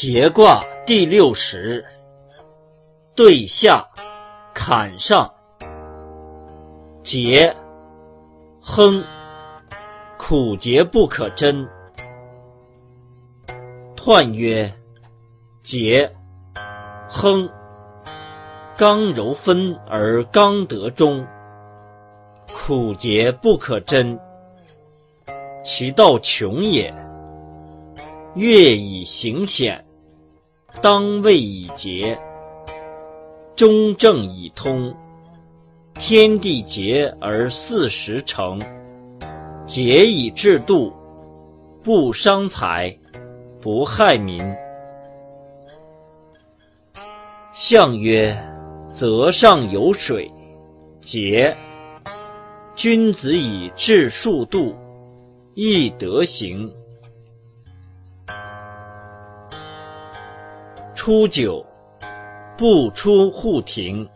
节卦第六十，对下，坎上。节，亨，苦节不可贞。彖曰：节，亨，刚柔分而刚得中，苦节不可贞，其道穷也。月以行险，当位以节，中正以通。天地节而四时成，节以制度，不伤财，不害民。象曰：泽上有水，节。君子以治数度，亦德行。初九，不出户庭，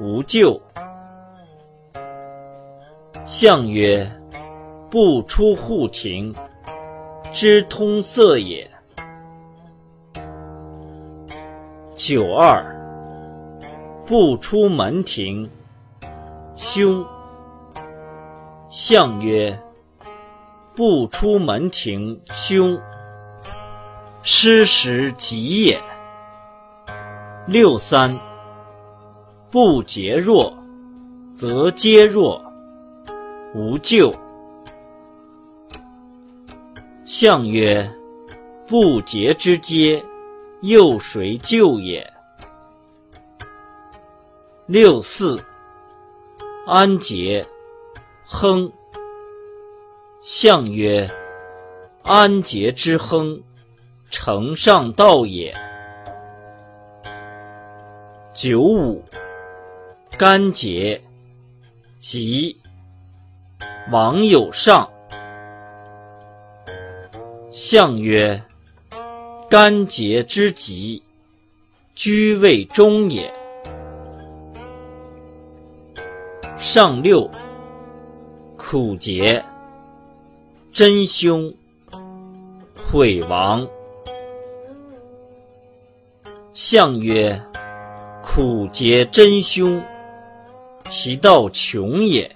无咎。象曰：不出户庭，知通塞也。九二，不出门庭，凶。象曰：不出门庭，凶。失时吉也。六三，不节弱，则皆弱，无咎。象曰：不节之节，又谁救也？六四，安节，亨。象曰：安节之亨，承上道也。九五，干节，吉。王有上。象曰：干节之吉，居位中也。上六，苦节，真凶，毁亡。象曰。苦节真凶，其道穷也。